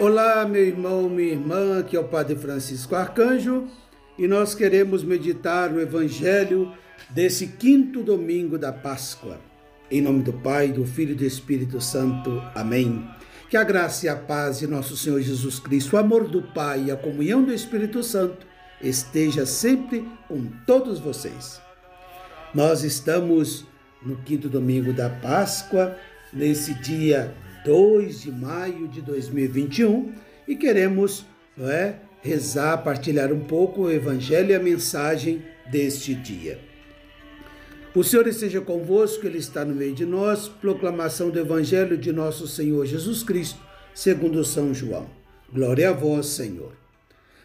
Olá, meu irmão, minha irmã, aqui é o Padre Francisco Arcanjo e nós queremos meditar o Evangelho desse quinto domingo da Páscoa. Em nome do Pai, do Filho e do Espírito Santo. Amém. Que a graça e a paz de nosso Senhor Jesus Cristo, o amor do Pai e a comunhão do Espírito Santo esteja sempre com todos vocês. Nós estamos no quinto domingo da Páscoa, nesse dia 2 de maio de 2021, e queremos é, rezar, partilhar um pouco o Evangelho e a mensagem deste dia. O Senhor esteja convosco, Ele está no meio de nós. Proclamação do Evangelho de nosso Senhor Jesus Cristo, segundo São João. Glória a vós, Senhor.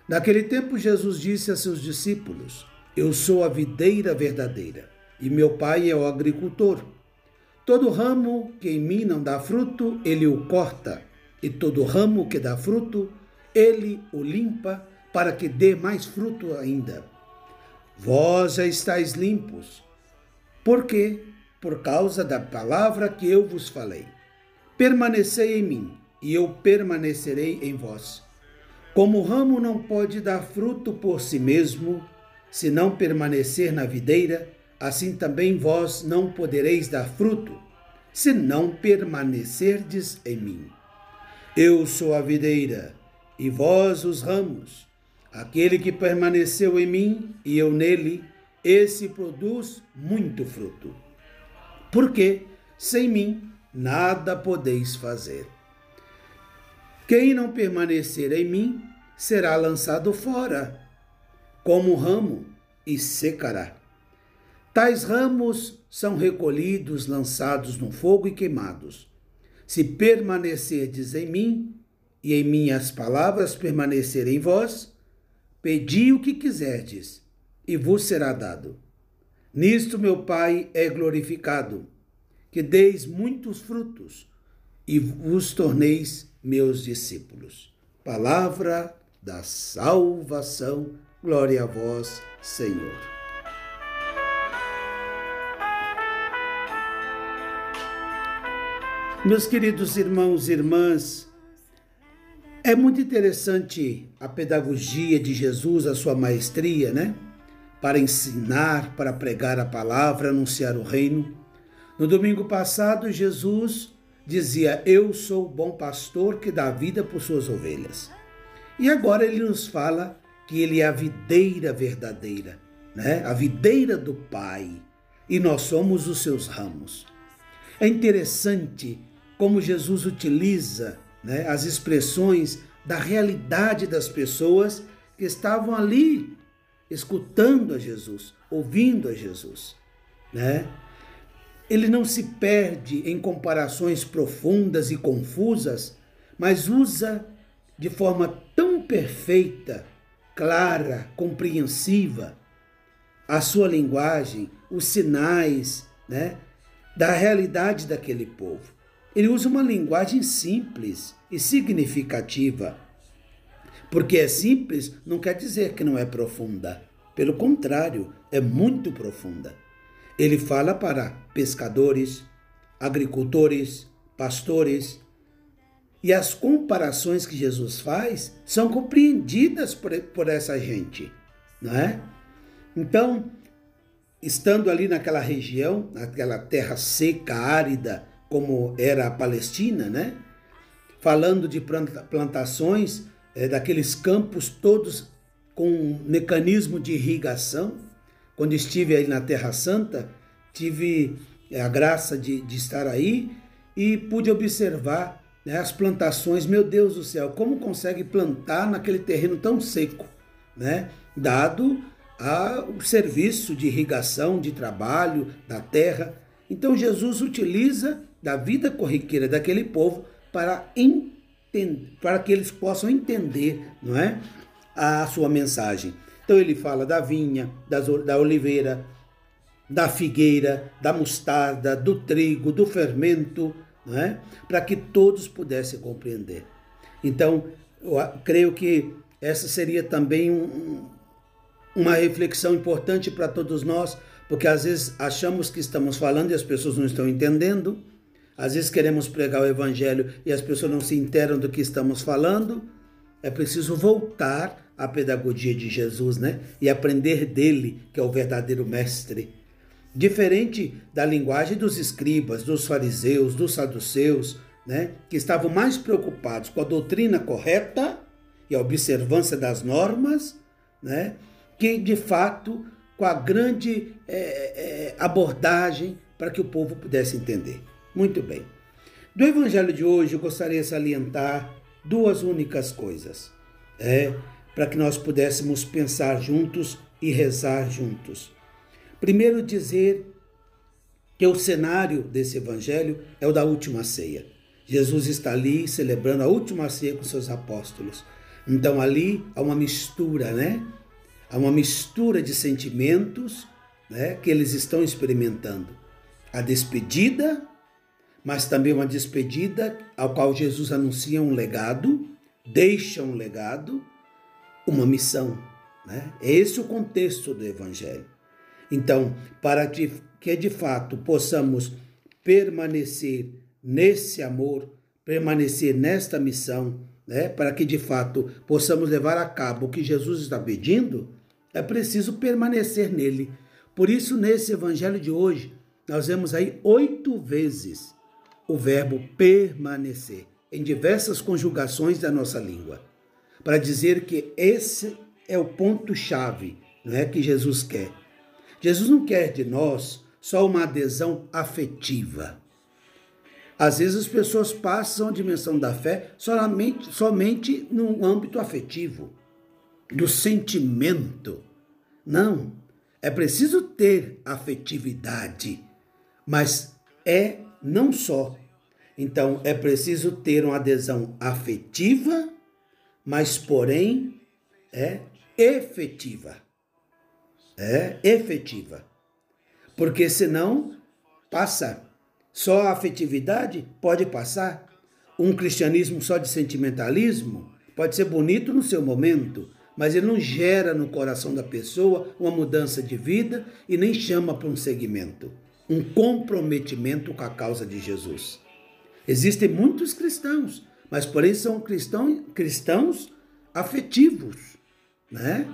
Naquele tempo, Jesus disse a seus discípulos: Eu sou a videira verdadeira, e meu Pai é o agricultor. Todo ramo que em mim não dá fruto, ele o corta, e todo ramo que dá fruto, ele o limpa, para que dê mais fruto ainda. Vós já estáis limpos por quê? Por causa da palavra que eu vos falei. Permanecei em mim, e eu permanecerei em vós. Como o ramo não pode dar fruto por si mesmo, se não permanecer na videira, assim também vós não podereis dar fruto, se não permanecerdes em mim. Eu sou a videira, e vós os ramos. Aquele que permaneceu em mim e eu nele, esse produz muito fruto. Porque sem mim nada podeis fazer. Quem não permanecer em mim será lançado fora, como ramo, e secará. Tais ramos são recolhidos, lançados no fogo e queimados. Se permanecerdes em mim, e em minhas palavras permanecerem em vós, pedi o que quiserdes, e vos será dado. Nisto meu Pai é glorificado, que deis muitos frutos e vos torneis meus discípulos. Palavra da salvação, glória a vós, Senhor. Meus queridos irmãos e irmãs, é muito interessante a pedagogia de Jesus, a sua maestria, né? para ensinar, para pregar a palavra, anunciar o reino. No domingo passado, Jesus dizia: Eu sou o bom pastor que dá vida por suas ovelhas. E agora ele nos fala que ele é a videira verdadeira, né? A videira do Pai, e nós somos os seus ramos. É interessante como Jesus utiliza né, as expressões da realidade das pessoas que estavam ali escutando a Jesus, ouvindo a Jesus, né? Ele não se perde em comparações profundas e confusas, mas usa de forma tão perfeita, clara, compreensiva a sua linguagem, os sinais, né, da realidade daquele povo. Ele usa uma linguagem simples e significativa porque é simples não quer dizer que não é profunda. Pelo contrário, é muito profunda. Ele fala para pescadores, agricultores, pastores. E as comparações que Jesus faz são compreendidas por, por essa gente, não é? Então, estando ali naquela região, naquela terra seca, árida, como era a Palestina, né? Falando de plantações, é, daqueles campos todos com um mecanismo de irrigação. Quando estive aí na Terra Santa, tive é, a graça de, de estar aí e pude observar né, as plantações. Meu Deus do céu, como consegue plantar naquele terreno tão seco, né? Dado o serviço de irrigação, de trabalho da terra. Então Jesus utiliza da vida corriqueira daquele povo para para que eles possam entender, não é, a sua mensagem. Então ele fala da vinha, das, da oliveira, da figueira, da mostarda, do trigo, do fermento, não é? para que todos pudessem compreender. Então, eu creio que essa seria também um, uma reflexão importante para todos nós, porque às vezes achamos que estamos falando e as pessoas não estão entendendo. Às vezes queremos pregar o evangelho e as pessoas não se interam do que estamos falando. É preciso voltar à pedagogia de Jesus, né? E aprender dele, que é o verdadeiro mestre. Diferente da linguagem dos escribas, dos fariseus, dos saduceus, né? Que estavam mais preocupados com a doutrina correta e a observância das normas, né? Que de fato com a grande é, é, abordagem para que o povo pudesse entender. Muito bem. Do evangelho de hoje, eu gostaria de salientar duas únicas coisas, é, para que nós pudéssemos pensar juntos e rezar juntos. Primeiro, dizer que o cenário desse evangelho é o da última ceia. Jesus está ali celebrando a última ceia com seus apóstolos. Então ali há uma mistura, né? Há uma mistura de sentimentos né, que eles estão experimentando. A despedida mas também uma despedida ao qual Jesus anuncia um legado, deixa um legado, uma missão. Né? É esse o contexto do Evangelho. Então, para que de fato possamos permanecer nesse amor, permanecer nesta missão, né? para que de fato possamos levar a cabo o que Jesus está pedindo, é preciso permanecer nele. Por isso, nesse Evangelho de hoje, nós vemos aí oito vezes o verbo permanecer em diversas conjugações da nossa língua, para dizer que esse é o ponto-chave, não é que Jesus quer. Jesus não quer de nós só uma adesão afetiva. Às vezes as pessoas passam a dimensão da fé somente, somente no âmbito afetivo, do sentimento. Não, é preciso ter afetividade, mas é não só. Então é preciso ter uma adesão afetiva, mas porém é efetiva. É efetiva. Porque senão passa. Só a afetividade pode passar. Um cristianismo só de sentimentalismo pode ser bonito no seu momento, mas ele não gera no coração da pessoa uma mudança de vida e nem chama para um segmento um comprometimento com a causa de Jesus. Existem muitos cristãos, mas porém são cristão, cristãos afetivos, né?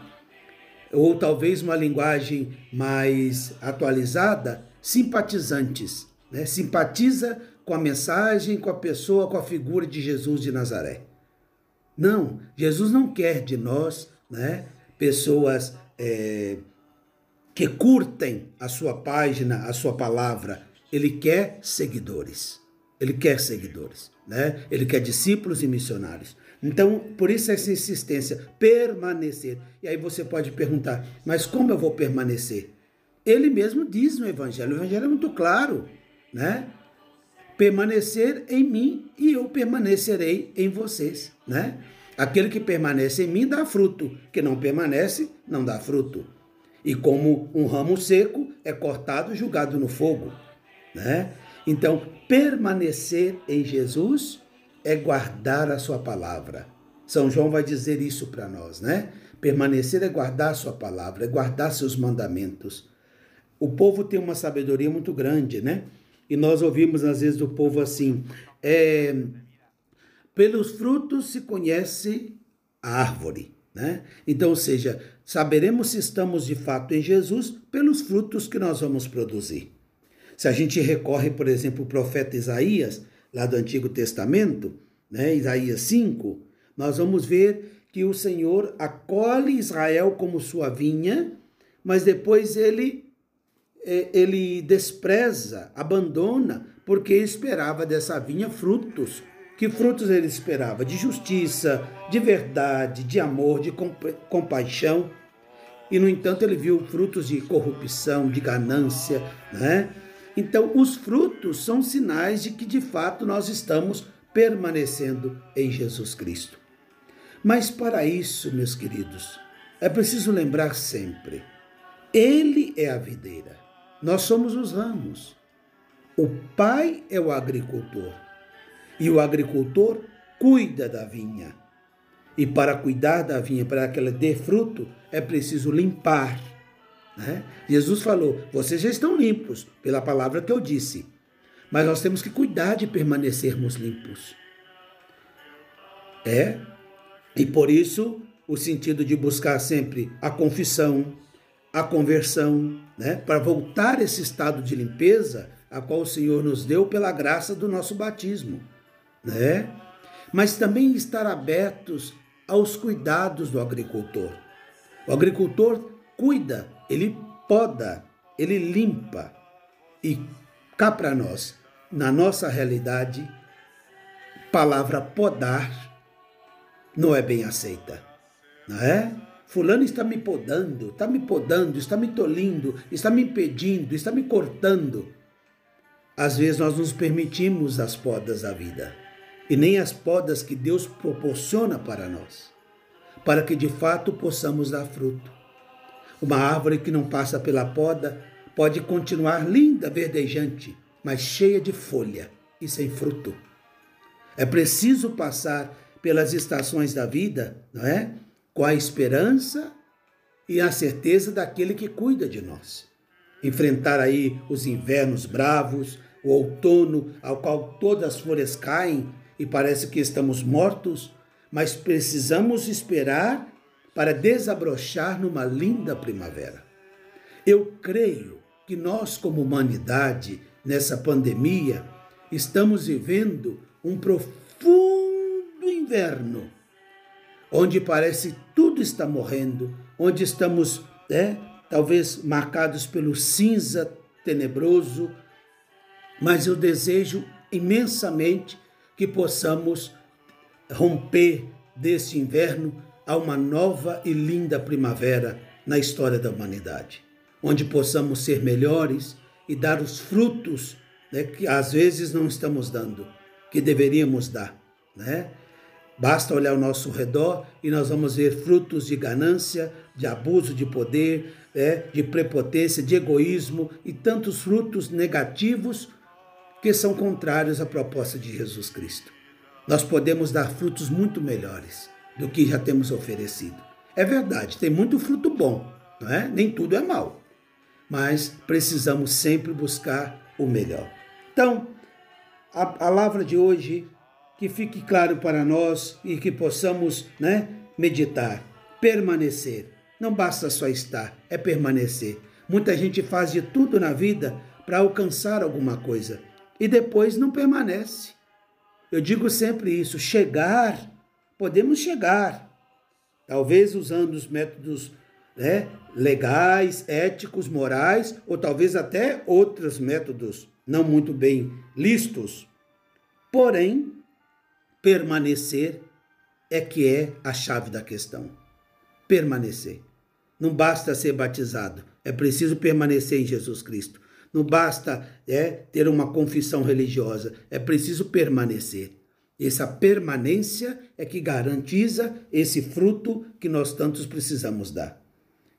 Ou talvez uma linguagem mais atualizada, simpatizantes, né? Simpatiza com a mensagem, com a pessoa, com a figura de Jesus de Nazaré. Não, Jesus não quer de nós, né? Pessoas é, que curtem a sua página, a sua palavra. Ele quer seguidores. Ele quer seguidores, né? Ele quer discípulos e missionários. Então, por isso essa insistência, permanecer. E aí você pode perguntar, mas como eu vou permanecer? Ele mesmo diz no Evangelho, o Evangelho é muito claro, né? Permanecer em mim e eu permanecerei em vocês, né? Aquele que permanece em mim dá fruto, que não permanece não dá fruto. E como um ramo seco é cortado e julgado no fogo, né? Então, permanecer em Jesus é guardar a sua palavra. São João vai dizer isso para nós, né? Permanecer é guardar a sua palavra, é guardar seus mandamentos. O povo tem uma sabedoria muito grande, né? E nós ouvimos às vezes do povo assim: é, pelos frutos se conhece a árvore. Né? Então, ou seja, saberemos se estamos de fato em Jesus pelos frutos que nós vamos produzir. Se a gente recorre, por exemplo, ao profeta Isaías, lá do Antigo Testamento, né, Isaías 5, nós vamos ver que o Senhor acolhe Israel como sua vinha, mas depois ele é, ele despreza, abandona, porque esperava dessa vinha frutos que frutos ele esperava? De justiça, de verdade, de amor, de compaixão. E, no entanto, ele viu frutos de corrupção, de ganância, né? Então, os frutos são sinais de que, de fato, nós estamos permanecendo em Jesus Cristo. Mas, para isso, meus queridos, é preciso lembrar sempre: Ele é a videira, nós somos os ramos. O Pai é o agricultor e o agricultor cuida da vinha. E para cuidar da vinha, para que ela dê fruto, é preciso limpar. Né? Jesus falou: vocês já estão limpos pela palavra que eu disse, mas nós temos que cuidar de permanecermos limpos. É, e por isso o sentido de buscar sempre a confissão, a conversão, né? para voltar esse estado de limpeza a qual o Senhor nos deu pela graça do nosso batismo, né? Mas também estar abertos aos cuidados do agricultor. O agricultor cuida, ele poda, ele limpa. E cá para nós, na nossa realidade, palavra podar não é bem aceita, não é? Fulano está me podando, está me podando, está me tolindo, está me impedindo, está me cortando. Às vezes nós nos permitimos as podas da vida e nem as podas que Deus proporciona para nós, para que de fato possamos dar fruto. Uma árvore que não passa pela poda pode continuar linda, verdejante, mas cheia de folha e sem fruto. É preciso passar pelas estações da vida, não é? Com a esperança e a certeza daquele que cuida de nós. Enfrentar aí os invernos bravos, o outono ao qual todas as folhas caem e parece que estamos mortos, mas precisamos esperar para desabrochar numa linda primavera. Eu creio que nós, como humanidade, nessa pandemia, estamos vivendo um profundo inverno, onde parece tudo está morrendo, onde estamos, é, talvez marcados pelo cinza tenebroso, mas eu desejo imensamente que possamos romper desse inverno a uma nova e linda primavera na história da humanidade, onde possamos ser melhores e dar os frutos né, que às vezes não estamos dando, que deveríamos dar, né? Basta olhar ao nosso redor e nós vamos ver frutos de ganância, de abuso de poder, né, de prepotência, de egoísmo e tantos frutos negativos que são contrários à proposta de Jesus Cristo. Nós podemos dar frutos muito melhores do que já temos oferecido. É verdade, tem muito fruto bom, não é? Nem tudo é mal. Mas precisamos sempre buscar o melhor. Então, a palavra de hoje que fique claro para nós e que possamos, né, meditar, permanecer. Não basta só estar, é permanecer. Muita gente faz de tudo na vida para alcançar alguma coisa, e depois não permanece. Eu digo sempre isso: chegar, podemos chegar, talvez usando os métodos né, legais, éticos, morais, ou talvez até outros métodos não muito bem listos. Porém, permanecer é que é a chave da questão. Permanecer. Não basta ser batizado, é preciso permanecer em Jesus Cristo. Não basta é, ter uma confissão religiosa, é preciso permanecer. Essa permanência é que garantiza esse fruto que nós tantos precisamos dar.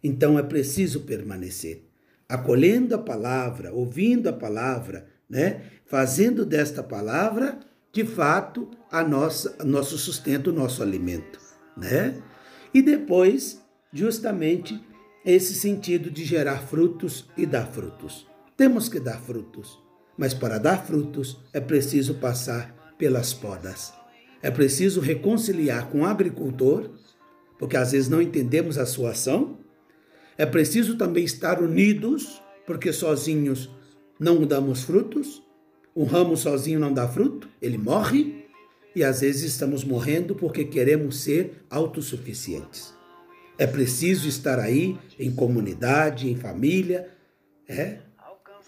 Então é preciso permanecer, acolhendo a palavra, ouvindo a palavra, né? Fazendo desta palavra, de fato, a nossa nosso sustento, nosso alimento, né? E depois, justamente esse sentido de gerar frutos e dar frutos. Temos que dar frutos, mas para dar frutos é preciso passar pelas podas. É preciso reconciliar com o agricultor, porque às vezes não entendemos a sua ação. É preciso também estar unidos, porque sozinhos não damos frutos. Um ramo sozinho não dá fruto, ele morre. E às vezes estamos morrendo porque queremos ser autossuficientes. É preciso estar aí em comunidade, em família, é,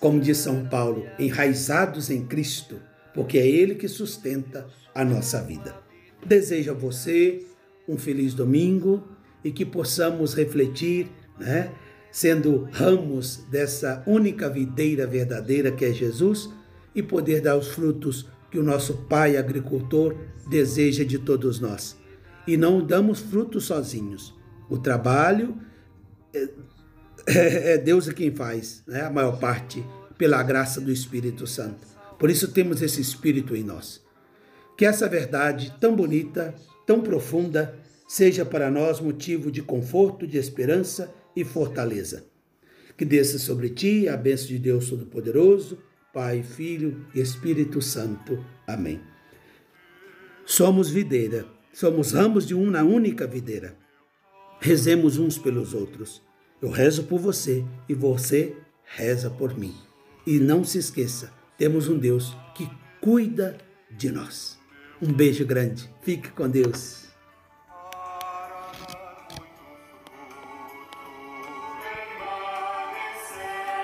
como diz São Paulo, enraizados em Cristo, porque é Ele que sustenta a nossa vida. Desejo a você um feliz domingo e que possamos refletir, né, sendo ramos dessa única videira verdadeira que é Jesus e poder dar os frutos que o nosso Pai agricultor deseja de todos nós. E não damos frutos sozinhos. O trabalho é, é, Deus quem faz, né? a maior parte, pela graça do Espírito Santo. Por isso temos esse Espírito em nós. Que essa verdade tão bonita, tão profunda, seja para nós motivo de conforto, de esperança e fortaleza. Que desça sobre ti a bênção de Deus Todo-Poderoso, Pai, Filho e Espírito Santo. Amém. Somos videira, somos ramos de uma única videira. Rezemos uns pelos outros. Eu rezo por você e você reza por mim. E não se esqueça, temos um Deus que cuida de nós. Um beijo grande. Fique com Deus.